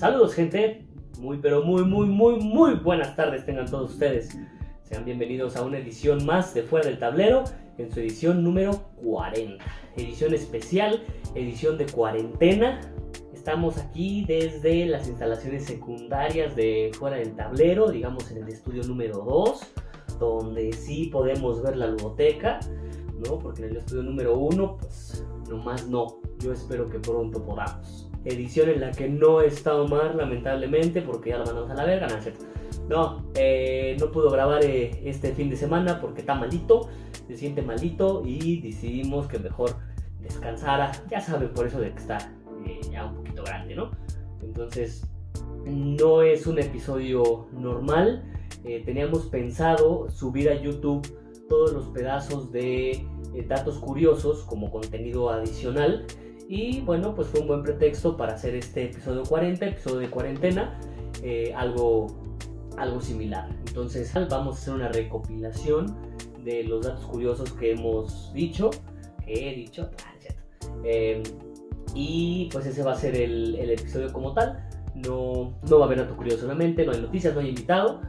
Saludos gente, muy pero muy muy muy muy buenas tardes tengan todos ustedes. Sean bienvenidos a una edición más de Fuera del Tablero, en su edición número 40. Edición especial, edición de cuarentena. Estamos aquí desde las instalaciones secundarias de Fuera del Tablero, digamos en el estudio número 2, donde sí podemos ver la ludoteca, ¿no? Porque en el estudio número 1, pues nomás no. Yo espero que pronto podamos edición en la que no está Omar, lamentablemente, porque ya lo mandamos a la verga, ¿no cierto? No, eh, pudo grabar eh, este fin de semana porque está malito, se siente malito y decidimos que mejor descansara. Ya saben, por eso de que está eh, ya un poquito grande, ¿no? Entonces, no es un episodio normal. teníamos pensado subir a YouTube todos los pedazos de datos curiosos como contenido adicional y bueno, pues fue un buen pretexto para hacer este episodio 40, episodio de cuarentena, eh, algo, algo similar. Entonces vamos a hacer una recopilación de los datos curiosos que hemos dicho, que he dicho, eh, y pues ese va a ser el, el, episodio como tal. No, no va a haber dato curioso solamente, no hay noticias, no hay invitado.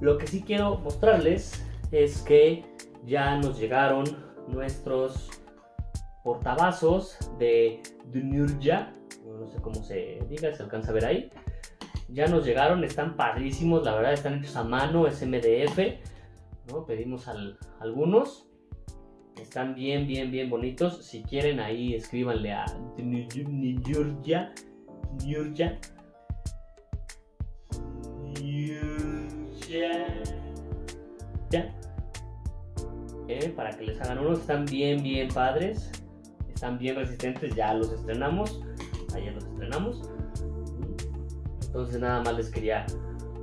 Lo que sí quiero mostrarles es que ya nos llegaron nuestros portavasos de Dunurja, no sé cómo se diga, se alcanza a ver ahí. Ya nos llegaron, están padrísimos, la verdad están hechos a mano, es MDF, ¿no? Pedimos algunos, están bien, bien, bien bonitos. Si quieren ahí escríbanle a Dunurja, Dunurja, eh, para que les hagan unos, están bien, bien padres están bien resistentes, ya los estrenamos, ayer los estrenamos. Entonces nada más les quería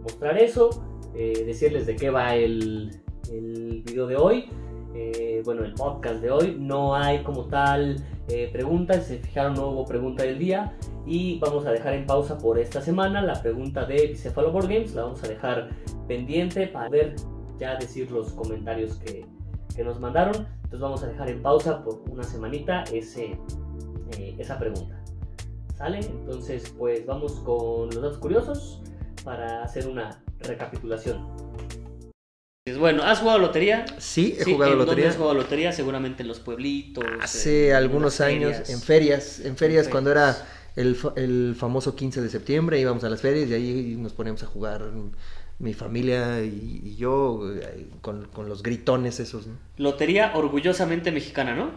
mostrar eso, eh, decirles de qué va el, el video de hoy. Eh, bueno, el podcast de hoy. No hay como tal eh, preguntas, se fijaron, no hubo pregunta del día. Y vamos a dejar en pausa por esta semana la pregunta de Bicefalo Board Games. La vamos a dejar pendiente para ver ya decir los comentarios que, que nos mandaron. Entonces vamos a dejar en pausa por una semanita ese, eh, esa pregunta. ¿Sale? Entonces pues vamos con los datos curiosos para hacer una recapitulación. Bueno, ¿has jugado lotería? Sí, he jugado lotería. ¿Dónde has jugado lotería? Seguramente en los pueblitos. Hace algunos años, en ferias, en ferias cuando era el, el, famoso 15 de septiembre, íbamos a las ferias y ahí nos poníamos a jugar mi familia y, yo eh, con, los gritones esos. Lotería orgullosamente mexicana, ¿no?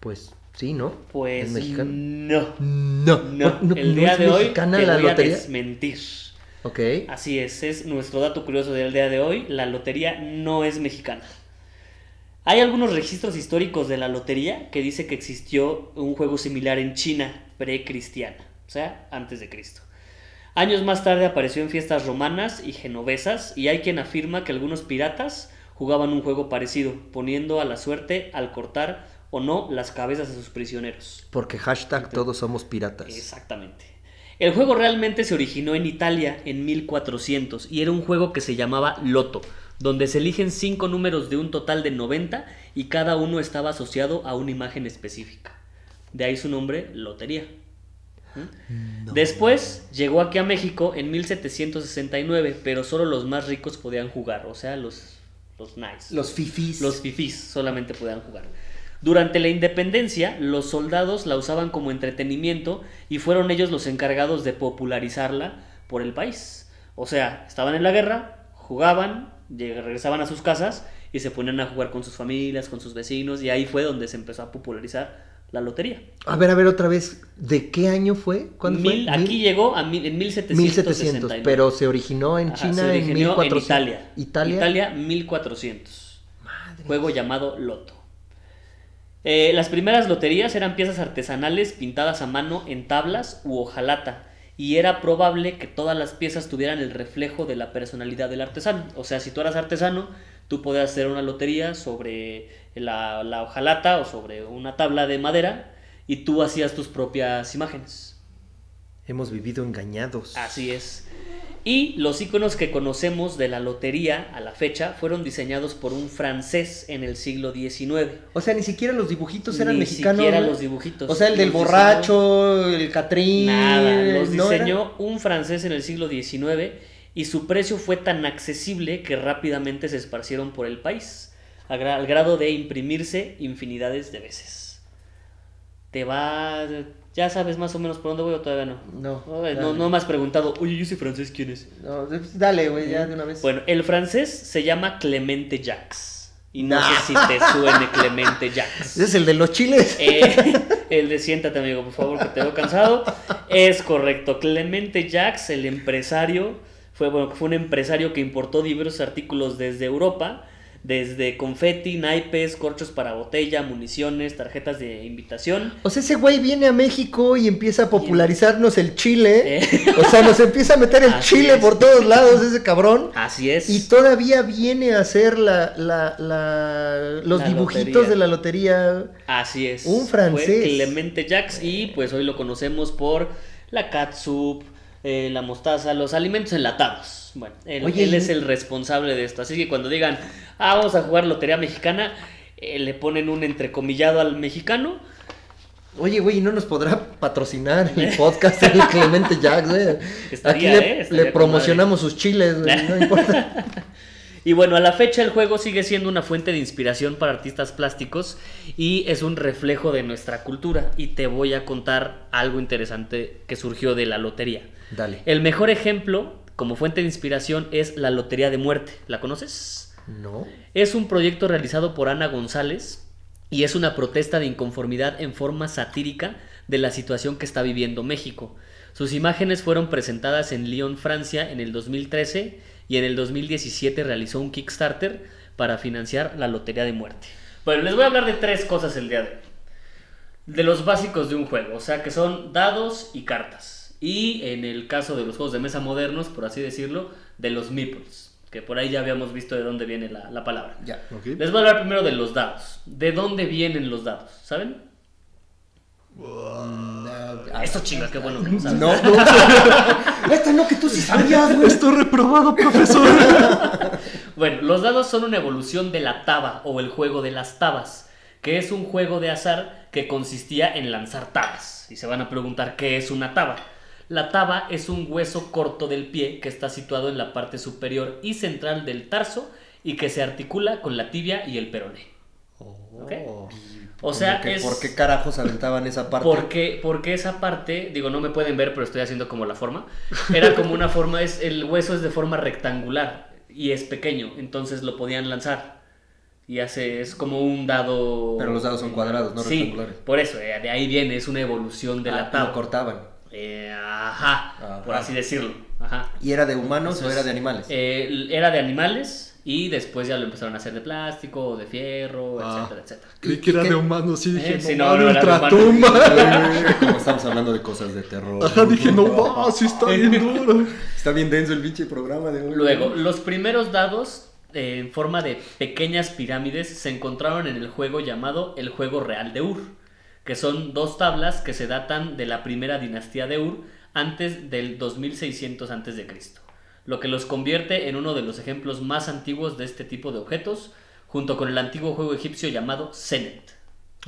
Pues sí, ¿no? Pues no. No. No. El día de hoy te la voy lotería? a desmentir. Ok. Así es, es nuestro dato curioso del día de hoy. La lotería no es mexicana. Hay algunos registros históricos de la lotería que dice que existió un juego similar en China precristiana, o sea, antes de Cristo. Años más tarde apareció en fiestas romanas y genovesas y hay quien afirma que algunos piratas jugaban un juego parecido, poniendo a la suerte al cortar o no las cabezas de sus prisioneros. Porque hashtag todos somos piratas. Exactamente. El juego realmente se originó en Italia en 1400 y era un juego que se llamaba Loto, donde se eligen cinco números de un total de 90 y cada uno estaba asociado a una imagen específica. De ahí su nombre, Lotería. Después llegó aquí a México en 1769, pero solo los más ricos podían jugar, o sea, los, los nice. Los fifis. Los fifis solamente podían jugar. Durante la independencia, los soldados la usaban como entretenimiento y fueron ellos los encargados de popularizarla por el país. O sea, estaban en la guerra, jugaban, regresaban a sus casas y se ponían a jugar con sus familias, con sus vecinos, y ahí fue donde se empezó a popularizar la lotería. A ver, a ver otra vez, ¿de qué año fue? ¿Cuándo fue? Aquí llegó a en 1700. 1700, pero se originó en China en 1400. En Italia. Italia. Italia 1400. Madre. Juego llamado Loto. Eh, las primeras loterías eran piezas artesanales pintadas a mano en tablas u hojalata y era probable que todas las piezas tuvieran el reflejo de la personalidad del artesano. O sea, si tú eras artesano, tú podías hacer una lotería sobre la, la hojalata o sobre una tabla de madera y tú hacías tus propias imágenes. Hemos vivido engañados. Así es. Y los iconos que conocemos de la lotería a la fecha fueron diseñados por un francés en el siglo XIX. O sea, ni siquiera los dibujitos eran Ni mexicanos. siquiera ¿no? los dibujitos. O sea, el del diseñó- borracho, el Catrín. Nada, los diseñó un francés en el siglo XIX y su precio fue tan accesible que rápidamente se esparcieron por el país, al grado de imprimirse infinidades de veces. Te va... ¿Ya sabes más o menos por dónde voy o todavía no? No, no, no me has preguntado, oye, ¿y ese francés quién es? No, pues, dale, güey, ya de una vez. Bueno, el francés se llama Clemente Jacques. Y no Nah. sé si te suene Clemente Jacques. ¿Ese es el de los chiles? Eh, el de siéntate, amigo, por favor, que te veo cansado. Es correcto. Clemente Jacques, el empresario, fue, bueno, fue un empresario que importó diversos artículos desde Europa, desde confeti, naipes, corchos para botella, municiones, tarjetas de invitación. O sea, ese güey viene a México y empieza a popularizarnos el chile. Eh, O sea, nos empieza a meter el Así chile es. por todos lados, ese cabrón. así es. Y todavía viene a hacer la, la, la- los La dibujitos lotería. de la lotería. Así es. Un francés. Fue Clemente Jacques y pues hoy lo conocemos por la catsup, eh, la mostaza, los alimentos enlatados. Bueno, él, Oye, él y- es el responsable de esto. Así que cuando digan, ah, vamos a jugar lotería mexicana, eh, le ponen un entrecomillado al mexicano. Oye, güey, ¿y ¿no nos podrá patrocinar el podcast el Clemente Jacks, güey? Estaría, Aquí le, eh, le promocionamos sus chiles, güey, no importa. Y bueno, a la fecha el juego sigue siendo una fuente de inspiración para artistas plásticos y es un reflejo de nuestra cultura. Y te voy a contar algo interesante que surgió de la lotería. Dale. El mejor ejemplo como fuente de inspiración es la Lotería de Muerte. ¿La conoces? No. Es un proyecto realizado por Ana González y es una protesta de inconformidad en forma satírica de la situación que está viviendo México. Sus imágenes fueron presentadas en Lyon, Francia, en el 2013 y en el 2017 realizó un Kickstarter para financiar la Lotería de Muerte. Bueno, les voy a hablar de tres cosas el día de hoy. De los básicos de un juego, o sea que son dados y cartas. Y en el caso de los juegos de mesa modernos, por así decirlo, de los meeples, que por ahí ya habíamos visto de dónde viene la, la palabra. Ya. Les voy a hablar primero de los dados. ¿De dónde vienen los dados? ¿Saben? Esto chinga, qué bueno que lo saben. No, no. Esto no, que tú sí sabías, güey. Estoy reprobado, profesor. Bueno, los dados son una evolución de la taba o el juego de las tabas, que es un juego de azar que consistía en lanzar tabas. Y se van a preguntar qué es una taba. La taba es un hueso corto del pie que está situado en la parte superior y central del tarso y que se articula con la tibia y el peroné. ¿Ok? O sea, que, es... ¿Por qué carajos aventaban esa parte? Porque, porque esa parte, digo, no me pueden ver, pero estoy haciendo como la forma. Era como una forma, es, el hueso es de forma rectangular y es pequeño, entonces lo podían lanzar. Y hace, es como un dado. Pero los dados son cuadrados, no Sí, rectangulares. Por eso, eh, de ahí viene, es una evolución de Ah, lo cortaban. Eh, ajá, Ajá. por así decirlo. Ajá. ¿Y era de humanos o Entonces, era de animales? eh, era de animales y después ya lo empezaron a hacer de plástico, o de fierro, Ah. etcétera, etcétera. Creí que era de humanos, sí dije, Eh, sí, no, no, ultratumba. Como estamos hablando de cosas de terror. Ajá, dije, no, va, sí está bien duro. Está bien denso el pinche programa de hoy. Luego, los primeros dados eh, en forma de pequeñas pirámides se encontraron en el juego llamado el juego real de Ur, que son dos tablas que se datan de la primera dinastía de Ur antes del 2600 antes de Cristo, lo que los convierte en uno de los ejemplos más antiguos de este tipo de objetos, junto con el antiguo juego egipcio llamado Senet.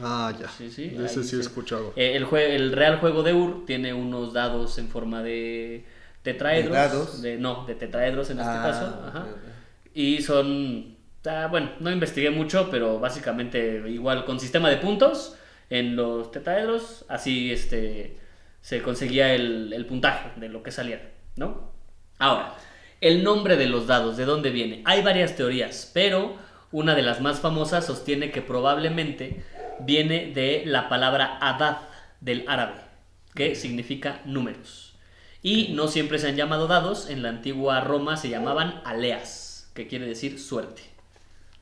Ah, ya. Sí, sí, ese ahí sí he escuchado. Eh, el, jue- el real juego de Ur tiene unos dados en forma de tetraedros. ¿De dados? de- no, de tetraedros en este Ah, caso. ajá. Y son. ah, bueno, no investigué mucho, pero básicamente igual con sistema de puntos en los tetraedros, así este, se conseguía el, el puntaje de lo que saliera, ¿no? Ahora, el nombre de los dados, ¿de dónde viene? Hay varias teorías, pero una de las más famosas sostiene que probablemente viene de la palabra adad del árabe, que significa números. Y no siempre se han llamado dados, en la antigua Roma se llamaban aleas, que quiere decir suerte.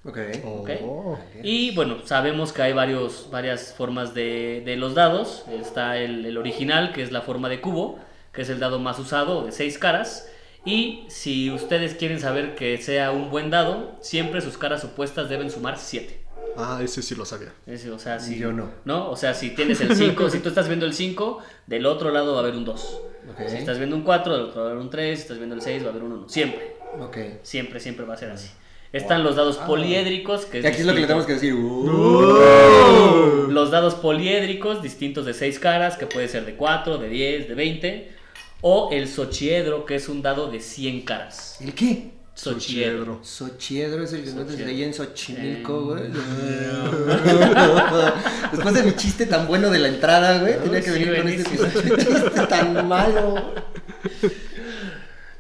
Ok. ¿ok? Oh. Y bueno, sabemos que hay varios, varias formas de, de los dados. Está el, el original, que es la forma de cubo, que es el dado más usado, de seis caras. Y si ustedes quieren saber que sea un buen dado, siempre sus caras opuestas deben sumar 7. Ah, ese sí lo sabía. Ese, o sea, si, Yo no. O sea, si tienes el 5, si tú estás viendo el 5, del otro lado va a haber un 2. Ok. Si estás viendo un 4, del otro va a haber un 3. Si estás viendo el 6, va a haber un 1. Siempre, Ok. siempre, siempre va a ser así. Están los dados poliédricos, que es Y aquí es lo que le distinto. tenemos que decir. Uh. Los dados poliédricos, distintos de 6 caras, que puede ser de 4, de 10, de 20. O el sochiedro, que es un dado de 100 caras. ¿El qué? Sochiedro. Sochiedro es el que Sochiedro. ahí en Xochimilco, Eh, güey. Después de mi chiste tan bueno de la entrada, güey, tenía que sí, venir con este chiste tan malo.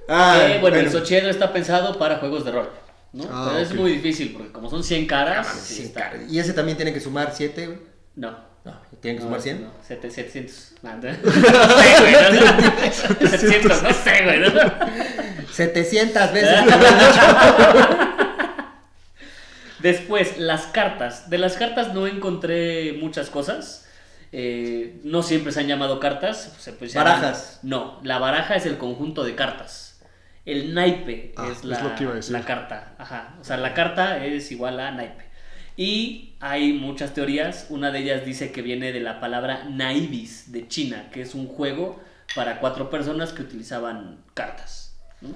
Eh, bueno, el sochiedro está pensado para juegos de rol. ¿no? Ah, Pero es muy difícil porque como son 100 caras, Ah, sí sí, está- cara. Y ese también tiene que sumar 7, güey. No. No, tiene que No, sumar 100. No, sete- 700. No, no sé, güey. No, 700, no sé, güey. ¿no? 700 veces. Después, las cartas. De las cartas no encontré muchas cosas. Eh, no siempre se han llamado cartas. se Barajas. No, la baraja es el conjunto de cartas. El naipe Ah, es es la, lo que iba a decir. la carta. Ajá. O sea, la carta es igual a naipe. Y hay muchas teorías. Una de ellas dice que viene de la palabra naibis de China, que es un juego para cuatro personas que utilizaban cartas. ¿no?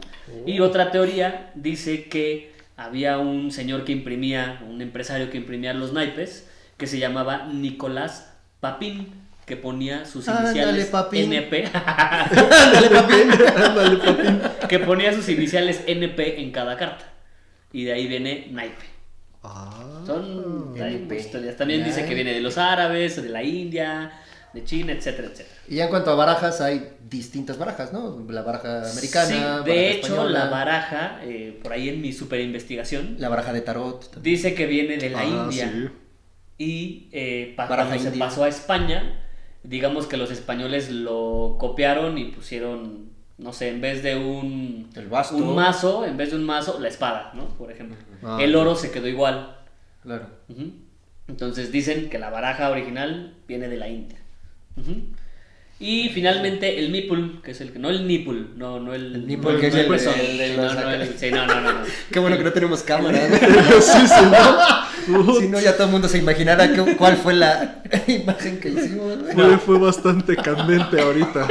Y otra teoría dice que había un señor que imprimía, un empresario que imprimía los naipes, que se llamaba Nicolás Papín, que ponía sus iniciales. NP, Ándale, papín. Papín. que ponía sus iniciales NP en cada carta. Y de ahí viene naipe. Ah. Son hay teorías. También dice que viene de los árabes, de la India, de China, etcétera, etcétera. Y ya en cuanto a barajas, hay distintas barajas, ¿no? La baraja americana. Sí, baraja de hecho, española, la baraja, eh, por ahí en mi super investigación, La baraja de tarot. también. dice que viene de la Ah, India. sí. Y eh, cuando se pasó a España, digamos que los españoles lo copiaron y pusieron, no sé, en vez de un, El basto. un mazo, en vez de un mazo, la espada, ¿no? Por ejemplo. Ah, el oro se quedó igual. Claro. Ujú. Entonces dicen que la baraja original viene de la India. Ujú. Y finalmente el Mipul, que es el que, no el Nipul, no, no el. El Nipul, no que es el- hueso, el- el- no, no, el- sí, no, no, no, no. Qué bueno que no tenemos cámara. ¿no? sí, sí, ¿no? si no, ya todo el mundo se imaginara qué- cuál fue la imagen que hicimos. Fue, fue bastante candente ahorita.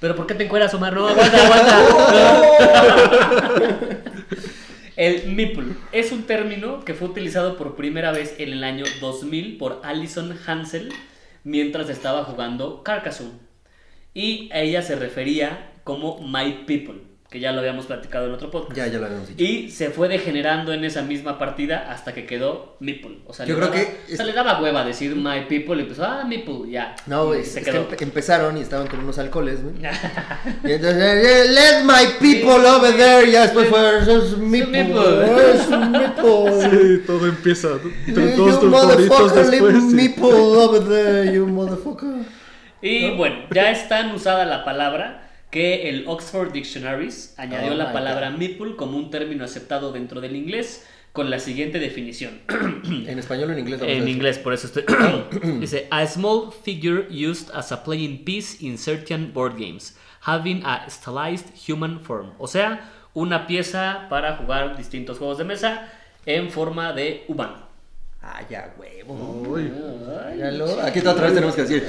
Pero ¿por qué te encueras, Omar? No, aguanta, aguanta. El Mipul es un término que fue utilizado por primera vez en el año 2000 por Alison Hansel mientras estaba jugando Carcassonne. Y a ella se refería como My People, que ya lo habíamos platicado en otro podcast. Ya, ya lo habíamos dicho. Y se fue degenerando en esa misma partida hasta que quedó Meeple. O sea, Yo le creo daba- que o sea, le daba hueva decir My People y empezó, ah, Meeple, ya. No, güey, se que quedó. empe- empezaron y estaban con unos alcoholes, güey. Y entonces, eh, let my people over there. Y ya después fue, es people. Es mi people. Sí, todo empieza. Entre You todos tus leave después. me sí. people over there, you motherfucker. Y bueno, ya es tan usada la palabra que el Oxford Dictionaries añadió Oh la palabra God. meeple como un término aceptado dentro del inglés con la siguiente definición. En español o en inglés. en inglés, por eso estoy. Dice: A small figure used as a playing piece in certain board games, having a stylized human form. O sea, una pieza para jugar distintos juegos de mesa en forma de humano. Ah, ya, huevo. Uy. Aquí otra vez tenemos que decir.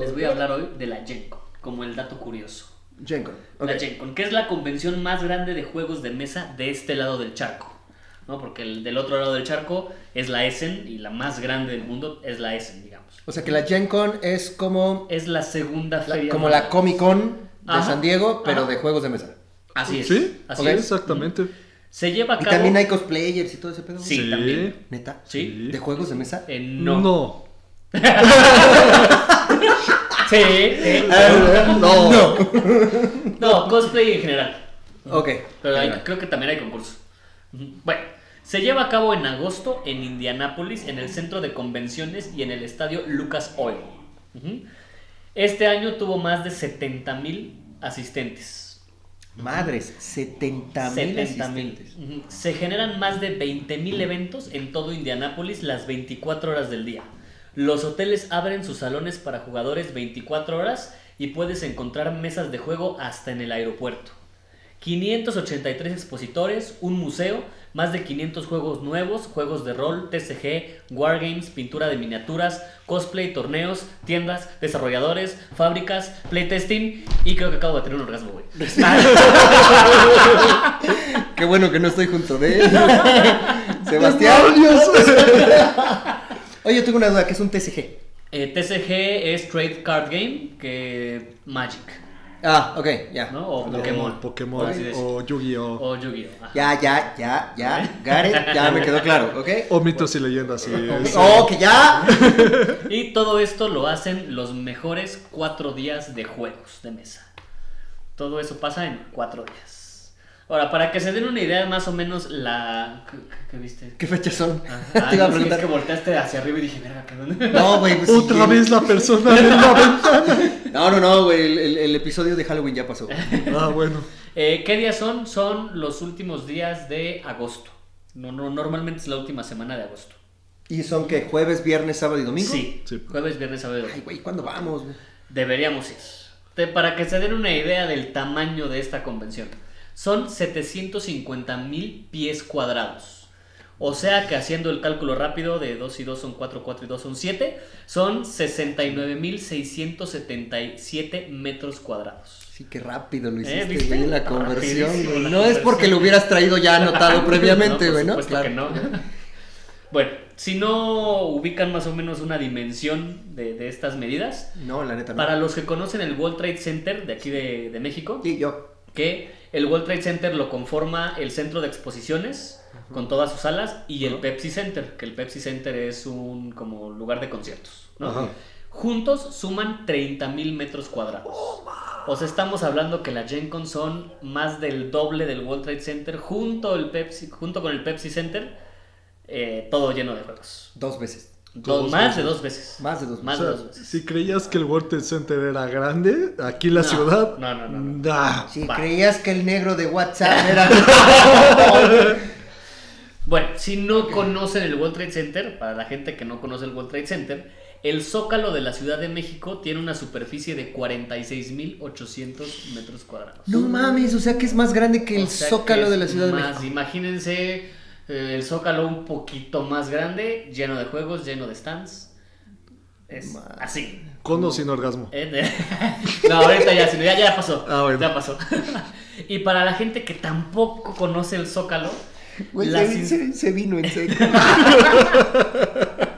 Les voy a hablar hoy de la Gen Con, como el dato curioso. Gencon. ok. La Gen Con, que es la convención más grande de juegos de mesa de este lado del charco. ¿no? Porque el del otro lado del charco es la Essen y la más grande del mundo es la Essen, digamos. O sea que la Gen Con es como, Es la segunda la- feria. como más la. Comic Con de Ajá. San Diego, pero Ajá. de juegos de mesa. Así es. ¿Sí? Así Ok. es. Exactamente. Se lleva a Y cabo. también hay cosplayers y todo ese pedo. Sí, Sí. también. ¿Neta? Sí. ¿De juegos de mesa? Eh, no. No. Sí, sí. no. No, cosplay en general. Ok. Pero hay- creo que también hay concurso. Ujú. Bueno, se lleva a cabo en agosto en Indianápolis, en el centro de convenciones y en el estadio Lucas Oil. Este año tuvo más de 70 mil asistentes. Madres, 70 mil 70 mil. Se generan más de 20 mil eventos en todo Indianápolis las 24 horas del día. Los hoteles abren sus salones para jugadores 24 horas y puedes encontrar mesas de juego hasta en el aeropuerto. 583 expositores, un museo, más de 500 juegos nuevos, juegos de rol, TCG, wargames, pintura de miniaturas, cosplay, torneos, tiendas, desarrolladores, fábricas, playtesting y creo que acabo de tener un orgasmo, güey. Qué bueno que no estoy junto de él. Sebastián. Oye, yo tengo una duda, ¿qué es un TCG? Eh, TCG es Trade Card Game, que Magic, Ah, ok, ya. ¿no? O O Pokémon. O Yu-Gi-Oh! O Yu-Gi-Oh! Ya, ya, ya, ya. It, ya me quedó claro, ¿ok? O mitos y leyendas. Sí, es- Oh, que ya. Y todo esto lo hacen los mejores cuatro días de juegos de mesa. Todo eso pasa en cuatro días. Ahora, para que se den una idea más o menos la... ¿Qué, qué viste? ¿Qué fechas son? Ah, Te iba a que- preguntar. es que volteaste hacia arriba y dije, verga, ¿qué dónde? No, güey. pues, Otra sí, vez la persona en la ventana. No, no, no, güey. El, el- el episodio de Halloween ya pasó. Ah, bueno. Eh, ¿Qué días son? Son los últimos días de agosto. No, no, normalmente es la última semana de agosto. ¿Y son que jueves, viernes, sábado y domingo? Sí, Sí. jueves, viernes, sábado y domingo. Ay, güey, ¿cuándo vamos? Deberíamos ir. Te- para que se den una idea del tamaño de esta convención. Son 750 mil pies cuadrados. O sea que haciendo el cálculo rápido de 2 y 2 son 4, 4 y 2 son 7, son 69.677 metros cuadrados. Sí, qué rápido lo Eh, hiciste, en la conversión. Rapidísimo güey. la No es porque lo hubieras traído ya anotado previamente, por güey, ¿no? que no. Bueno, si no ubican más o menos una dimensión de, de estas medidas, No, la neta no. para los que conocen el World Trade Center de aquí de, de México, Sí, yo. que el World Trade Center lo conforma el centro de exposiciones con todas sus salas y el Pepsi Center, que el Pepsi Center es un como lugar de conciertos. Juntos suman 30 mil metros cuadrados. Oh, o sea, estamos hablando que la Gen Con son más del doble del World Trade Center junto, el Pepsi, junto con el Pepsi Center, eh, todo lleno de juegos. Dos veces. Do- Dos más veces. de dos veces. Más de dos Más O sea, de dos veces. si creías que el World Trade Center era grande, aquí en la No, ciudad. no, no, no, no. nah. Si Va. creías que el negro de WhatsApp era. Bueno, si no conocen el World Trade Center, para la gente que no conoce el World Trade Center, el Zócalo de la Ciudad de México tiene una superficie de 46.800 metros cuadrados. no mames, o sea que es más grande que el O sea zócalo que de la Ciudad de más, México. Imagínense el Zócalo un poquito más grande, lleno de juegos, lleno de stands. Es así. Con o sin orgasmo. Eh, no, ahorita ya, sino ya, ya pasó. Ah, bueno. Ya pasó. y para la gente que tampoco conoce el Zócalo, Güey, se, in- se- se vino en serio.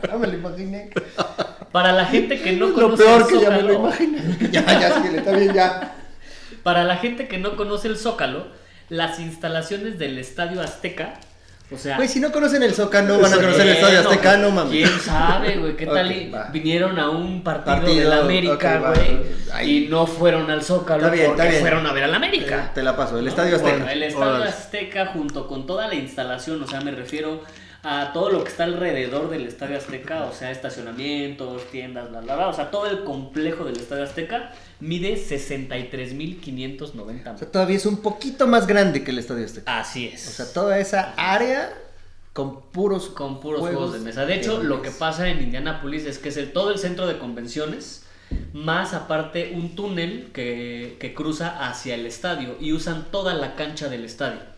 ya me lo imaginé. para la gente que no lo conoce peor el que ya me lo Zócalo, imaginé. ya, ya, síguele, está bien, ya. Para la gente que no conoce el Zócalo, las instalaciones del Estadio Azteca, o sea, Güey, si no conocen el zócalo, van a conocer el estadio Azteca, no mames. ¿Quién sabe, güey? ¿Qué tal? Vinieron a un partido, Partido, del América, ok, va. güey, y no fueron al Zócalo bien, porque fueron a ver al América. Eh, Te la paso, el estadio Azteca. Bueno, el Estadio. Azteca junto con toda la instalación, o sea, me refiero a todo lo que está alrededor del Estadio Azteca, o sea, estacionamientos, tiendas, bla, bla, bla, o sea, todo el complejo del Estadio Azteca mide 63.590 O metros. sea, todavía es un poquito más grande que el estadio Azteca. Así es. O sea, toda esa área con puros con puros juegos, de mesa. De hecho, lo que pasa en Indianapolis es que es el, todo el centro de convenciones, más aparte un túnel que, que cruza hacia el estadio y usan toda la cancha del estadio.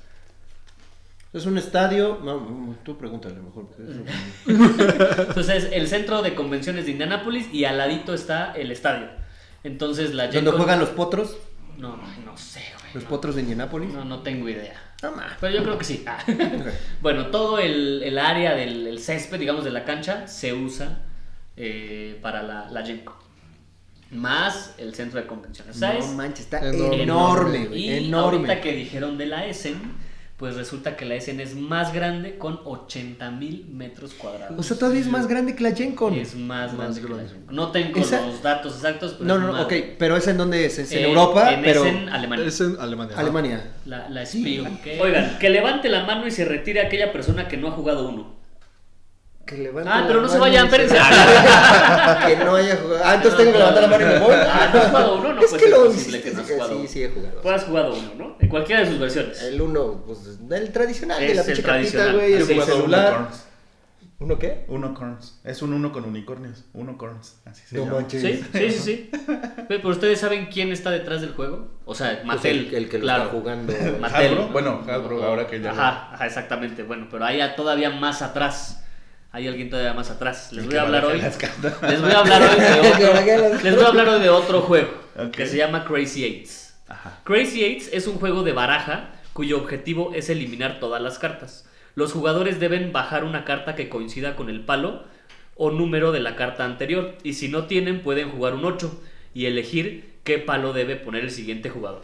Es un estadio. No, no, tú pregúntale mejor. porque es- Entonces, el centro de convenciones de Indianapolis y al ladito está el estadio. Entonces, la ¿Dónde juegan los potros? No, no sé, güey. Los no. potros de Indianápolis. No, no tengo idea. No. Pero yo creo que sí. Ah. bueno, todo el, el área del el césped, digamos, de la cancha se usa eh, para la, la Gen Con. Más el centro de convenciones. Sea, No es manches, está enorme. enorme, güey. y enorme. ahorita que dijeron de la Essen, pues resulta que la Essen es más grande con 80 mil metros cuadrados. O sea, todavía es más grande que la Gen Con. es más, Más grande que la. Gen. No tengo Esa- los datos exactos, pero No, es no, no, ok. Pero ¿es en dónde es? Es en Eh, Europa, en pero. Essen, Alemania. Es en Alemania. Alemania. La, la Sí. Oigan, que levante la mano y se retire aquella persona que no ha jugado uno. Que Ah, la pero no se vayan, espérense. que no haya jugado. Ah, entonces tengo que levantar la mano y me voy. Ah, ¿no has jugado uno? No es puede que lo posible que no has jugado Sí, uno. sí, he jugado. Tú has jugado uno, ¿no? En cualquiera de sus versiones. El uno, pues, el tradicional de Es la el pinche cartita, güey, el celular. ¿Uno qué? Uno Corns. Es un uno con unicornios. Uno Corns. Así se No llama. manches. Sí, sí, sí, sí. Pero ustedes saben quién está detrás del juego? O sea, Pues Mattel. el, el que lo claro. está jugando. Mattel. Hasbro, bueno, Hasbro, ahora que ya Ajá, ajá, exactamente. Bueno, pero hay todavía más atrás. Hay alguien todavía más atrás. Les voy a hablar hoy. Les voy a hablar hoy de otro. Les voy a hablar hoy de otro juego que se llama Crazy Eights. Ajá. Crazy Eights es un juego de baraja cuyo objetivo es eliminar todas las cartas. Los jugadores deben bajar una carta que coincida con el palo o número de la carta anterior y si no tienen pueden jugar un 8 y elegir qué palo debe poner el siguiente jugador.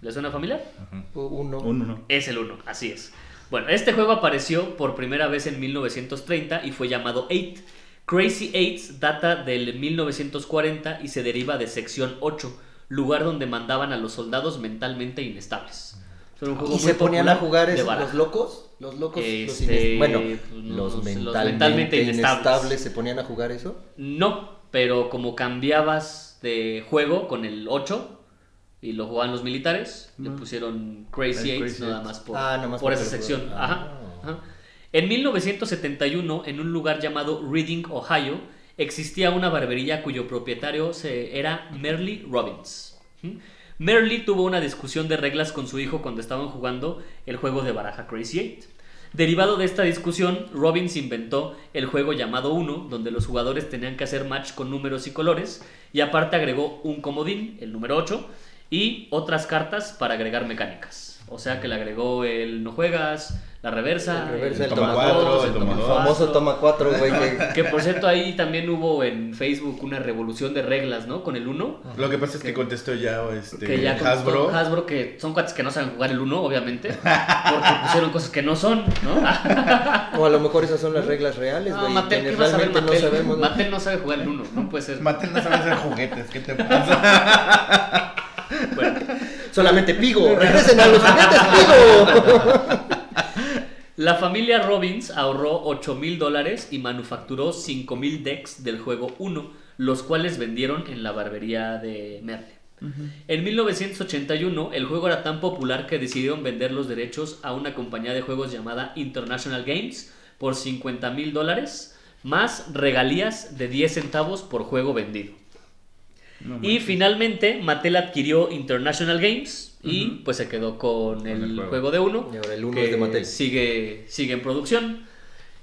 ¿Les suena familiar? Uno. Un uno. Es el 1, así es. Bueno, este juego apareció por primera vez en 1930 y fue llamado 8. Crazy Eights data del 1940 y se deriva de sección 8, lugar donde mandaban a los soldados mentalmente inestables. Era un juego ¿Y muy se ponían a jugar de es- los locos? Los locos, Este, bueno, los, los- los mentalmente, mentalmente inestables. inestables. se ponían a jugar eso. No, pero como cambiabas de juego con el 8 y lo jugaban los militares, le pusieron Crazy nada más por, Ah, nada más por esa sección. Ajá, Ah. ajá. En 1971, en un lugar llamado Reading, Ohio, existía una barbería cuyo propietario se- era Merle Robbins. ¿Mm? Merle tuvo una discusión de reglas con su hijo cuando estaban jugando el juego de baraja Crazy Eight. Derivado de esta discusión, Robbins inventó el juego llamado Uno, donde los jugadores tenían que hacer match con números y colores, y aparte agregó un comodín, el número 8, y otras cartas para agregar mecánicas. O sea que le agregó el no juegas, la reversa, El reversa, el toma dos, cuatro, el el toma El famoso toma cuatro, güey. que- Que por cierto ahí también hubo en Facebook una revolución de reglas, ¿no? Con el 1. Lo que pasa es que contestó ya este, Que ya contestó Hasbro. Hasbro, que son cuates que no saben jugar el 1, obviamente. Porque pusieron cosas que no son, ¿no? O a lo mejor esas son las reglas reales, No, güey. Mattel, quienes ¿qué vas a ver Mattel? no sabemos. ¿no? Mattel no sabe jugar el 1, no puede ser. Mattel no sabe hacer juguetes, ¿qué te pasa? Solamente Pigo. Regresen a los juguetes Pigo. la familia Robbins ahorró 8 mil dólares y manufacturó 5 mil decks del juego 1, los cuales vendieron en la barbería de Merle. En 1981 el juego era tan popular que decidieron vender los derechos a una compañía de juegos llamada International Games por 50 mil dólares, más regalías de 10 centavos por juego vendido. No Y manches. finalmente Mattel adquirió International Games y pues se quedó con el, el juego. juego. de uno. Y ahora el uno que es de Mattel. Sigue, sigue en producción.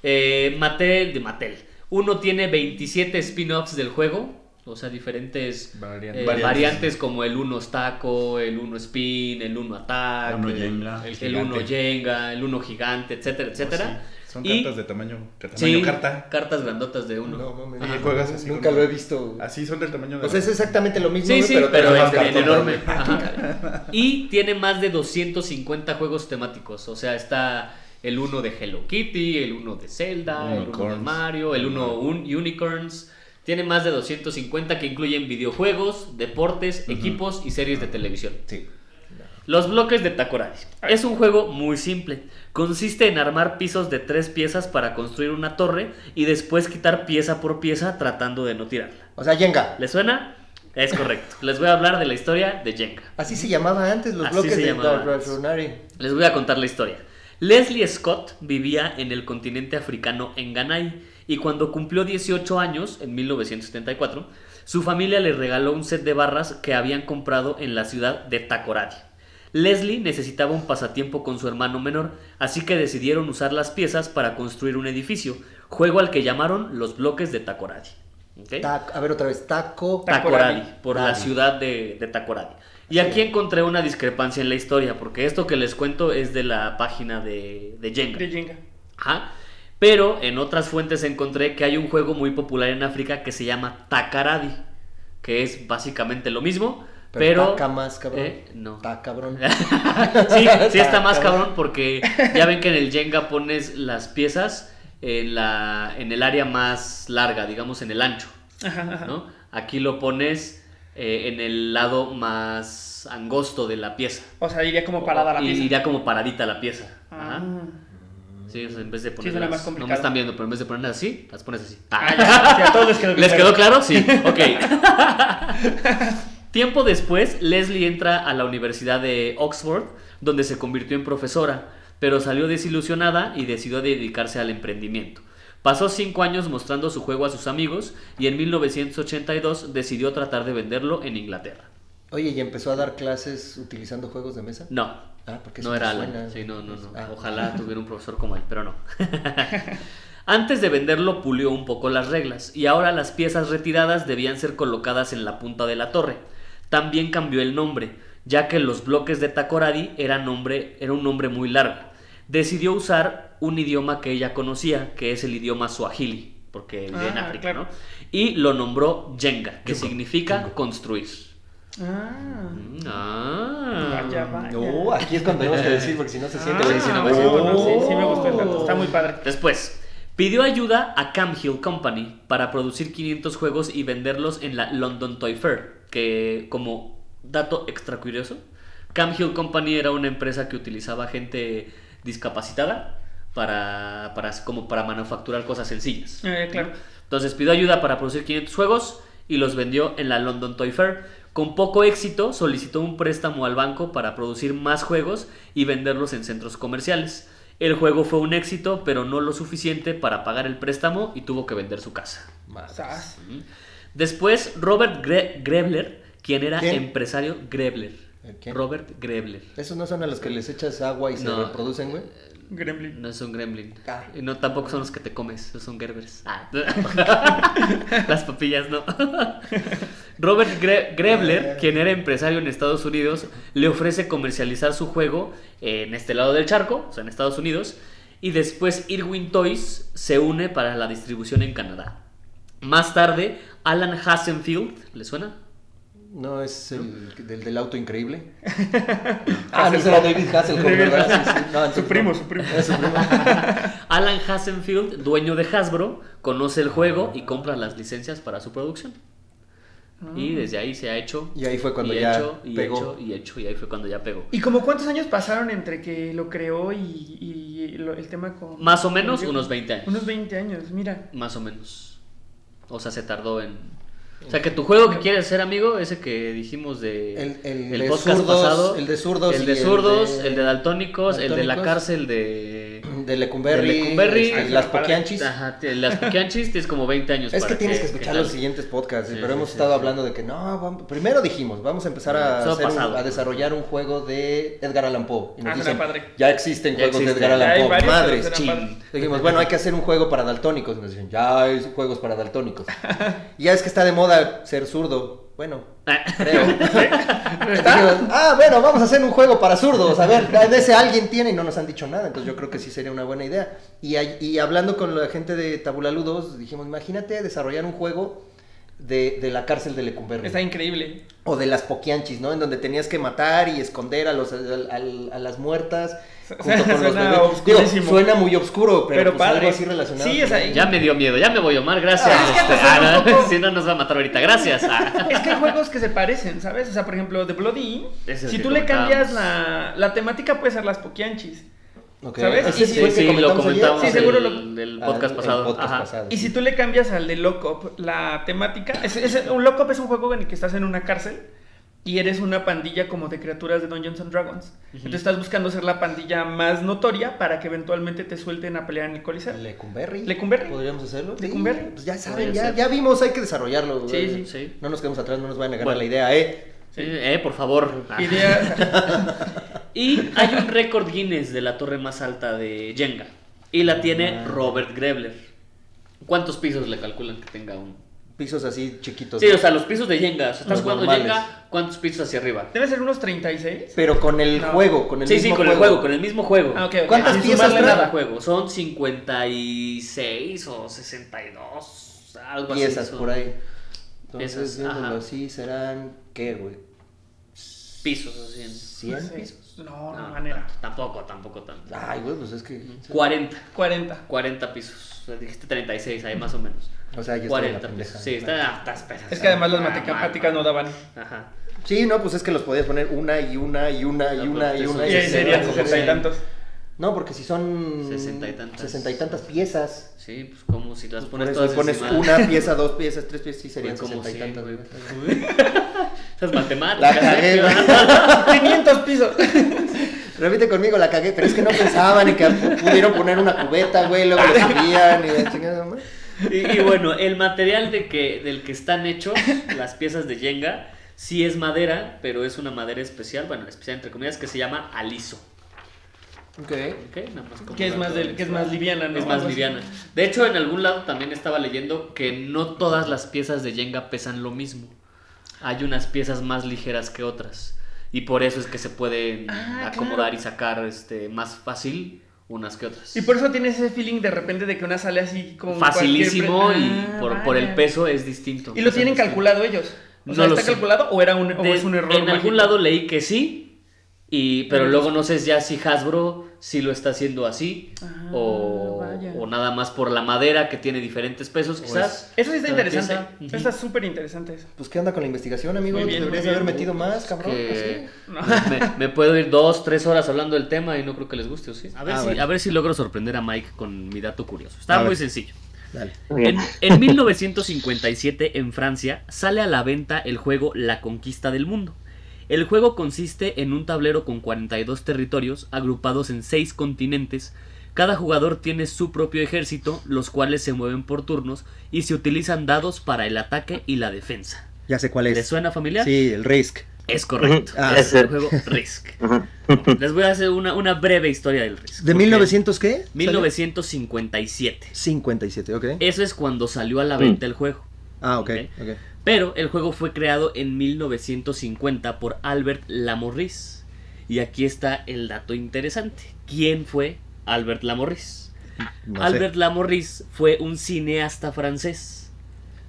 Eh, Mattel de Mattel. Uno tiene 27 spin-offs del juego. O sea, diferentes Variantes. eh, Variantes. variantes como el 1 taco, el 1 spin, el 1 attack, El uno el, Jenga, el, el 1 gigante. Jenga, el 1 gigante, etcétera, etcétera. Sí, Son Y- cartas de tamaño, de tamaño Sí, carta. cartas grandotas de uno. No mames. Ajá. juegas así Nunca con- lo he visto. Así son del tamaño de. O sea, es exactamente lo mismo, Sí, sí, pero, pero, en, en enorme. Ajá. Y tiene más de 250 juegos temáticos. O sea, está el uno de Hello Kitty, el uno de Zelda, el uno de Unicorns. Mario, el uno un Unicorns. Tiene más de 250 que incluyen videojuegos, deportes, equipos y series de televisión. Sí. Los bloques de Takoradi. Es un juego muy simple. Consiste en armar pisos de tres piezas para construir una torre y después quitar pieza por pieza tratando de no tirarla. O sea, Jenga. ¿Les suena? Es correcto. Les voy a hablar de la historia de Jenga. Así se llamaba antes los Así bloques de. Runari. Les voy a contar la historia. Leslie Scott vivía en el continente africano en Ganay y cuando cumplió 18 años, en 1974, su familia le regaló un set de barras que habían comprado en la ciudad de Takoradi. Leslie necesitaba un pasatiempo con su hermano menor, así que decidieron usar las piezas para construir un edificio, juego al que llamaron los bloques de Takoradi. ¿Ok? Tac- a ver otra vez, taco. Takoradi, por la ciudad de, de Takoradi. Y aquí encontré una discrepancia en la historia, porque esto que les cuento es de la página de, de Jenga. De Jenga. Ajá. Pero en otras fuentes encontré que hay un juego muy popular en África que se llama Takaradi, que es básicamente lo mismo, pero... Pero, taca más cabrón. Eh, no. Taca cabrón. sí, sí está más cabrón porque ya ven que en el Jenga pones las piezas en, la, en el área más larga, digamos en el ancho. Ajá, ajá. ¿no? Aquí lo pones eh, en el lado más angosto de la pieza. O sea, iría como parada la y pieza. iría como paradita la pieza. Ajá. Ah. Sí, o sea, en vez de Sí, ponerlas, suena más no complicado. me están viendo, pero en vez de ponerlas así, las pones así. Ah, ya, sí, a todos les quedó bien ¿Les claro. quedó claro? Sí, ok. Tiempo después, Leslie entra a la Universidad de Oxford, donde se convirtió en profesora, pero salió desilusionada y decidió dedicarse al emprendimiento. Pasó cinco años mostrando su juego a sus amigos y en 1982 decidió tratar de venderlo en Inglaterra. Oye, ¿y empezó a dar clases utilizando juegos de mesa? No, Ah, porque no era suena. Alan. Sí, no, no, no. Ah. Ojalá tuviera un profesor como él, pero no. Antes de venderlo pulió un poco las reglas y ahora las piezas retiradas debían ser colocadas en la punta de la torre. También cambió el nombre, ya que los bloques de Takoradi era, nombre, era un nombre muy largo. Decidió usar un idioma que ella conocía, que es el idioma Swahili, porque vive en Ah, África, claro. ¿no? Y lo nombró Jenga, que Jenga, significa Jenga. construir. Ah. Mm, Ah. Vaya, vaya. No, aquí es cuando tenemos que decir, porque si no se siente Ah, buenísimo. sí, no, sí, sí me Oh. gustó el dato. Está muy padre. Después, pidió ayuda a Camhill Company para producir 500 juegos y venderlos en la London Toy Fair, que como dato extra curioso, Camhill Company era una empresa que utilizaba gente discapacitada para, para, como para manufacturar cosas sencillas. Eh, claro. Entonces pidió ayuda para producir 500 juegos y los vendió en la London Toy Fair. Con poco éxito solicitó un préstamo al banco para producir más juegos y venderlos en centros comerciales. El juego fue un éxito, pero no lo suficiente para pagar el préstamo y tuvo que vender su casa. Después, Robert Gre- Grebler, quien era ¿Quién? empresario Grebler. ¿Quién? Robert Grebler. ¿Esos no son a los que les echas agua y se No. reproducen, güey? Gremlin. No es un gremlin. Ah. Y no tampoco son los que te comes, son gerbers. Las papillas no. Robert Gre- Grebler, quien era empresario en Estados Unidos, le ofrece comercializar su juego en este lado del charco, o sea, en Estados Unidos, y después Irwin Toys se une para la distribución en Canadá. Más tarde, Alan Hasenfield, ¿le suena? No, es el del, del auto increíble. ah, no, ese era David Hasselhoff, ¿verdad? Sí, sí. No, entonces Su primo, su primo. Es su primo. Alan Hasenfield, dueño de Hasbro, conoce el juego y compra las licencias para su producción. Y desde ahí se ha hecho. Y ahí fue cuando y ya hecho, y pegó. hecho, y hecho, y ahí fue cuando ya pegó. ¿Y como cuántos años pasaron entre que lo creó y, y lo- el tema con... Más o menos unos 20 años. Unos 20 años, mira. Más o menos. O sea, se tardó en. O sea, que tu juego que quieres hacer, amigo, ese que dijimos de. El- el el de podcast zurdos, pasado. el de zurdos El de el zurdos, de- el de daltónicos, el de la cárcel de. De Lecumberri, De Lecumberri, este, las poquianchis. Ajá, te- las Puquianchis tienes como 20 años. Es que para tienes que escuchar los siguientes podcasts, Sí, pero sí, hemos sí, estado sí. hablando de que no, vamos- primero dijimos, vamos a empezar a, hacer un- desarrollar un juego de Edgar Allan Poe. Y nos Ah, dicen, padre. ya existen Ya juegos existen. de Edgar Allan Poe, varios, madres, pero serán chin. padres. Dijimos, bueno, hay que hacer un juego para daltónicos. Y nos dicen, ya hay juegos para daltónicos. y ya es que está de moda ser zurdo. Bueno, creo. Ah, bueno, vamos a hacer un juego para zurdos. A ver, de ese alguien tiene y no nos han dicho nada. Entonces yo creo que sí sería una buena idea. Y, y hablando con la gente de Tabulaludos, dijimos, imagínate desarrollar un juego de, de la cárcel de Lecumberri. Está increíble. O de las poquianchis, ¿no? En donde tenías que matar y esconder a, los, a las muertas. Junto con los Suena. Digo, muy oscuro, pero, Pero pues padre. algo así relacionado. Sí, o sea, Ya me dio miedo, ya me voy, Omar, gracias. Ah, es que Este, suena ah, poco- Si no, nos va a matar ahorita, gracias. Ah. Es que hay juegos que se parecen, ¿sabes? O sea, por ejemplo, The Bloody, si tú le cambias la, la temática, puede ser las Pokianchis. Ok. ¿Sabes? Sí sí, sí, lo comentamos Sí, el- Ah, podcast el pasado. podcast Ajá. pasado, Y si tú le cambias al de Lockup la temática, es, es- un Lockup es un juego en el que estás en una cárcel y eres una pandilla como de criaturas de Dungeons and Dragons. Entonces estás buscando ser la pandilla más notoria para que eventualmente te suelten a pelear en el Coliseo. Lecumberri. Lecumberri. ¿Podríamos hacerlo? Sí, Lecumberri. Pues ya saben, ya, ya vimos, hay que desarrollarlo. Sí, güey. sí, sí. No nos quedemos atrás, no nos vayan a ganar Bueno. la idea, ¿eh? Sí, eh, por favor. Ah. Idea- Y hay un récord Guinness de la torre más alta de Jenga. Y la tiene Robert Grebler. ¿Cuántos pisos le calculan que tenga un? Pisos así chiquitos. Sí, o sea, los pisos de Jenga. O sea, estás Los jugando normales. Jenga, ¿cuántos pisos hacia arriba? Debe ser unos 36. Pero con el No. juego, con el Sí, sí, mismo con el juego, con el mismo juego. Ah, ok, ok. ¿Cuántas Sin piezas trae? nada al juego. Son 56 o 62, algo así. piezas por ahí. Entonces, Piezas, viéndolo ajá. así, serán, ¿qué, güey? Pisos así. en- ¿100 Sí. pisos? No, no, No, manera. Tampoco, tampoco tanto. Ay, güey, pues es que... 40. 40. 40 pisos. O sea, dijiste 36 ahí más o menos. O sea, ya estoy en la 40 pendeja. pisos. Sí, está, está espesa. Es que además las Ah, matemáticas no daban. Ajá. Sí, no, pues es que los podías poner una y una y una y No, una pues y una. Y ahí serían 60 y tantos. No, porque si son... Sesenta y tantas. sesenta y tantas piezas. Sí, pues como si las Por pones eso todas pones encima. una pieza, dos piezas, tres piezas, sí serían Pues como sesenta y tantas. Esas matemáticas. La cagué, ¿eh? güey. 500 pisos. Repite conmigo, la cagué, pero es que no pensaban en que pudieron poner una cubeta, güey, luego le subían y la chingada. Y, y bueno, el material de que, del que están hechos las piezas de Jenga sí es madera, pero es una madera especial, bueno, especial entre comillas, que se llama aliso. Ok. Nada más Que es más, del- que es más liviana, ¿no? Es más liviana. De hecho, en algún lado también estaba leyendo que no todas las piezas de Jenga pesan lo mismo. Hay unas piezas más ligeras que otras. Y por eso es que se pueden Ah, acomodar claro. y sacar este, más fácil unas que otras. Y por eso tienes ese feeling de repente de que una sale así como. Facilísimo y Ah, por, por el peso es distinto. ¿Y lo tienen distinto. calculado ellos? O No sea, lo ¿está sé. calculado o, era un, o De- es un error? En mágico? algún lado leí que sí. Y, pero luego no sé ya si Hasbro sí lo está haciendo así. Ah, o, nada más por la madera que tiene diferentes pesos, O quizás. Eso sí está interesante. Ujú. Está súper interesante eso. Pues, ¿qué onda con la investigación, amigo? Bien, Deberías haber metido más, cabrón. que me, me puedo ir dos, tres horas hablando del tema y no creo que les guste, ¿o sí? A ver, Ah, si, bueno. a ver si logro sorprender a Mike con mi dato curioso. Está A muy ver. sencillo. Dale. En, en 1957, en Francia, sale a la venta el juego La Conquista del Mundo. El juego consiste en un tablero con 42 territorios agrupados en 6 continentes. Cada jugador tiene su propio ejército, los cuales se mueven por turnos y se utilizan dados para el ataque y la defensa. Ya sé cuál ¿Les es. suena familiar? Sí, el Risk. Es correcto. Ah, es el juego Risk. Les voy a hacer una, una breve historia del Risk. ¿De porque 1900 qué? 1957. 57, ok. Eso es cuando salió a la venta el juego. Ah, ok, ok. ok. Pero el juego fue creado en 1950 por Albert Lamorris. Y aquí está el dato interesante. ¿Quién fue Albert Lamorris? No sé. Albert Lamorris fue un cineasta francés.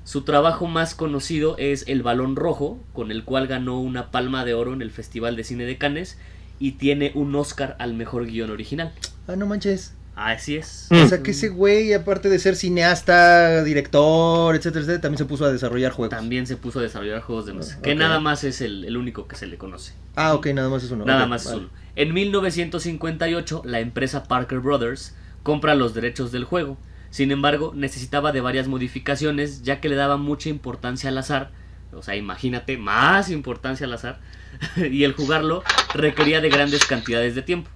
Su trabajo más conocido es El Balón Rojo, con el cual ganó una palma de oro en el Festival de Cine de Cannes y tiene un Oscar al mejor guion original. Ah, no manches. Así es. Mm. O sea que ese güey, aparte de ser cineasta, director, etcétera, etcétera, también se puso a desarrollar juegos. También se puso a desarrollar juegos de mesa, que nada más es el, el único que se le conoce. Ah, ok, nada más es uno. Nada más es vale. uno. En 1958, la empresa Parker Brothers compra los derechos del juego. Sin embargo, necesitaba de varias modificaciones, ya que le daba mucha importancia al azar. O sea, imagínate, más importancia al azar. y el jugarlo requería de grandes cantidades de tiempo.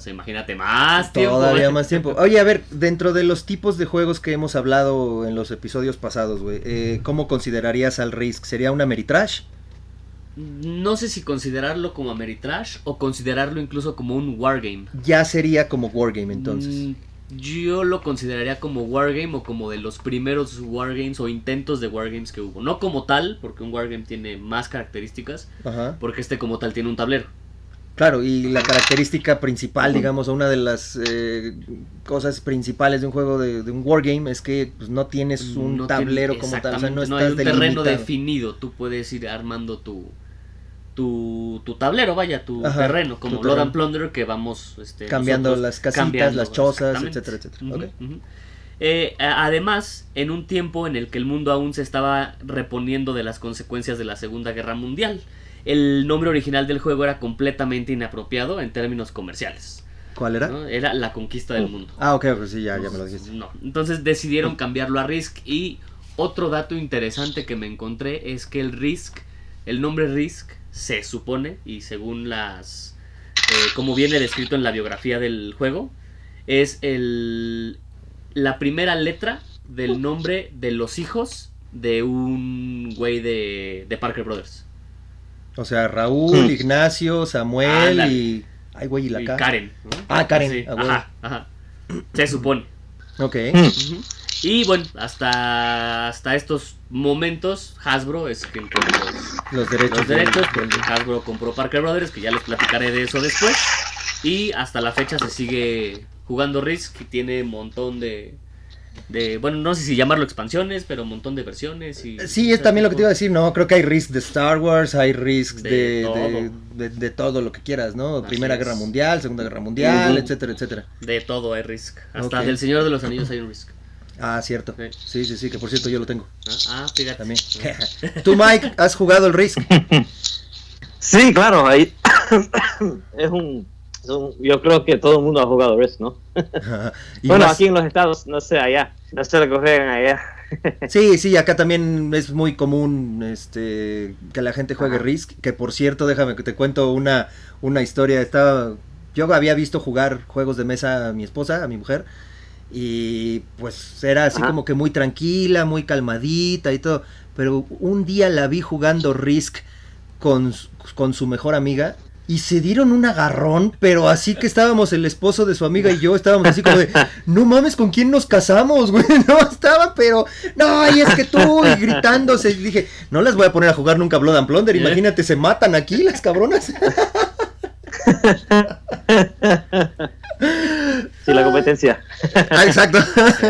O sea, imagínate, más tiempo. Todavía más tiempo. Oye, a ver, dentro de los tipos de juegos que hemos hablado en los episodios pasados, güey, eh, ¿cómo considerarías al Risk? ¿Sería una Meritrash? No sé si considerarlo como Ameritrash o considerarlo incluso como un wargame. Ya sería como Wargame entonces. Mm, Yo lo consideraría como wargame o como de los primeros wargames o intentos de wargames que hubo. No como tal, porque un wargame tiene más características, Ajá. porque este como tal tiene un tablero. Claro, y la característica principal, digamos, o una de las eh, cosas principales de un juego de, de un wargame es que pues, no tienes un No tablero tiene- como tal, o sea, no exactamente, estás hay un terreno definido. Tú puedes ir armando tu tu, tu tablero, vaya, tu Ajá, terreno, como and Plunder que vamos este, Cambiando nosotros las casitas, cambiando, las chozas, etcétera, etcétera. Eh, además, en un tiempo en el que el mundo aún se estaba reponiendo de las consecuencias de la Segunda Guerra Mundial, el nombre original del juego era completamente inapropiado en términos comerciales. ¿Cuál era? ¿no? Era la conquista del mundo. Ah, ok, pues sí, ya, ya me lo dijiste. No. Entonces decidieron cambiarlo a Risk y otro dato interesante que me encontré es que el Risk, el nombre Risk, se supone, y según las... eh, como viene descrito en la biografía del juego, es el, la primera letra del nombre de los hijos de un güey de, de Parker Brothers. O sea, Raúl, Hmm. Ignacio, Samuel y... Ay, güey, y la Y. Karen. ¿no? Ah, Karen, Sí, ah, ajá, ajá. Se supone. Ok. Y bueno, hasta, hasta estos momentos, Hasbro es quien tiene los, derechos. los derechos, Hasbro compró Parker Brothers, que ya les platicaré de eso después. Y hasta la fecha se sigue jugando Risk y tiene un montón de, de. Bueno, no sé si llamarlo expansiones, pero un montón de versiones. Y, Sí, es también lo que te iba a decir, ¿no? Creo que hay Risk de Star Wars, hay Risk De de, de, todo. de- de todo lo que quieras, ¿no? Así Primera es. Guerra Mundial, Segunda Guerra Mundial, etcétera, etcétera. De todo hay Risk. Hasta del Señor de los Anillos hay un Risk. Ah, cierto. Sí. Sí, sí, que por cierto yo lo tengo Ah, Ah, fíjate. también. Tú, Mike, has jugado el Risk. Sí, claro, ahí es un, Yo creo que todo el mundo ha jugado Risk, ¿no? Bueno, más- aquí en los estados, no sé, allá. No sé lo que juegan allá. Sí, sí, acá también es muy común este que la gente juegue Ajá. Risk, que por cierto, déjame que te cuento una, una historia, estaba yo había visto jugar juegos de mesa a mi esposa, a mi mujer, y pues era así Ajá. como que muy tranquila, muy calmadita y todo. Pero un día la vi jugando Risk con, con su mejor amiga. Y se dieron un agarrón, pero así que estábamos el esposo de su amiga y yo estábamos así como de, no mames, ¿con quién nos casamos, güey? No, estaba, pero, no, y es que tú, y gritándose, y dije, no las voy a poner a jugar nunca Blood and Plunder, imagínate, se matan aquí las cabronas. Sí, la competencia. Ah, exacto,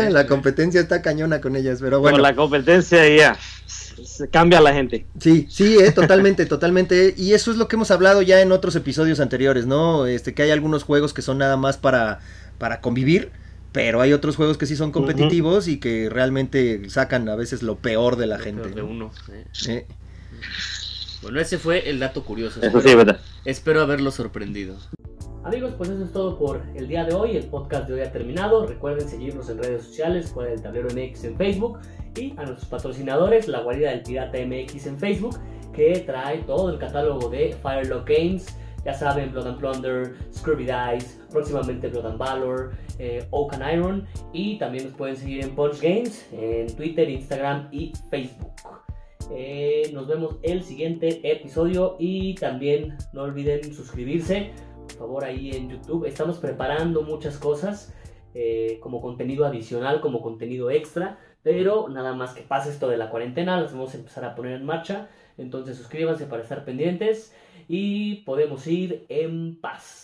la competencia está cañona con ellas, pero bueno. Con la competencia ya se cambia la gente. Sí, sí, eh, totalmente, totalmente. Y eso es lo que hemos hablado ya en otros episodios anteriores, ¿no? Este, que hay algunos juegos que son nada más para, para convivir, pero hay otros juegos que sí son competitivos y que realmente sacan a veces lo peor de la Lo gente. peor de ¿no? uno. sí. Eh, Bueno, ese fue el dato curioso. Eso Espero, sí, es verdad. espero haberlo sorprendido. Amigos, pues eso es todo por el día de hoy. El podcast de hoy ha terminado. Recuerden seguirnos en redes sociales, Fuera del Tablero MX en Facebook y a nuestros patrocinadores, La Guarida del Pirata MX en Facebook, que trae todo el catálogo de Firelock Games. Ya saben, Blood and Plunder, Scrubby Dice, próximamente Blood and Valor, eh, Oak and Iron. Y también nos pueden seguir en Punch Games, en Twitter, Instagram y Facebook. Eh, nos vemos el siguiente episodio y también no olviden suscribirse, por favor, ahí en YouTube. Estamos preparando muchas cosas eh, como contenido adicional, como contenido extra, pero nada más que pase esto de la cuarentena, las vamos a empezar a poner en marcha. Entonces suscríbanse para estar pendientes y podemos ir en paz.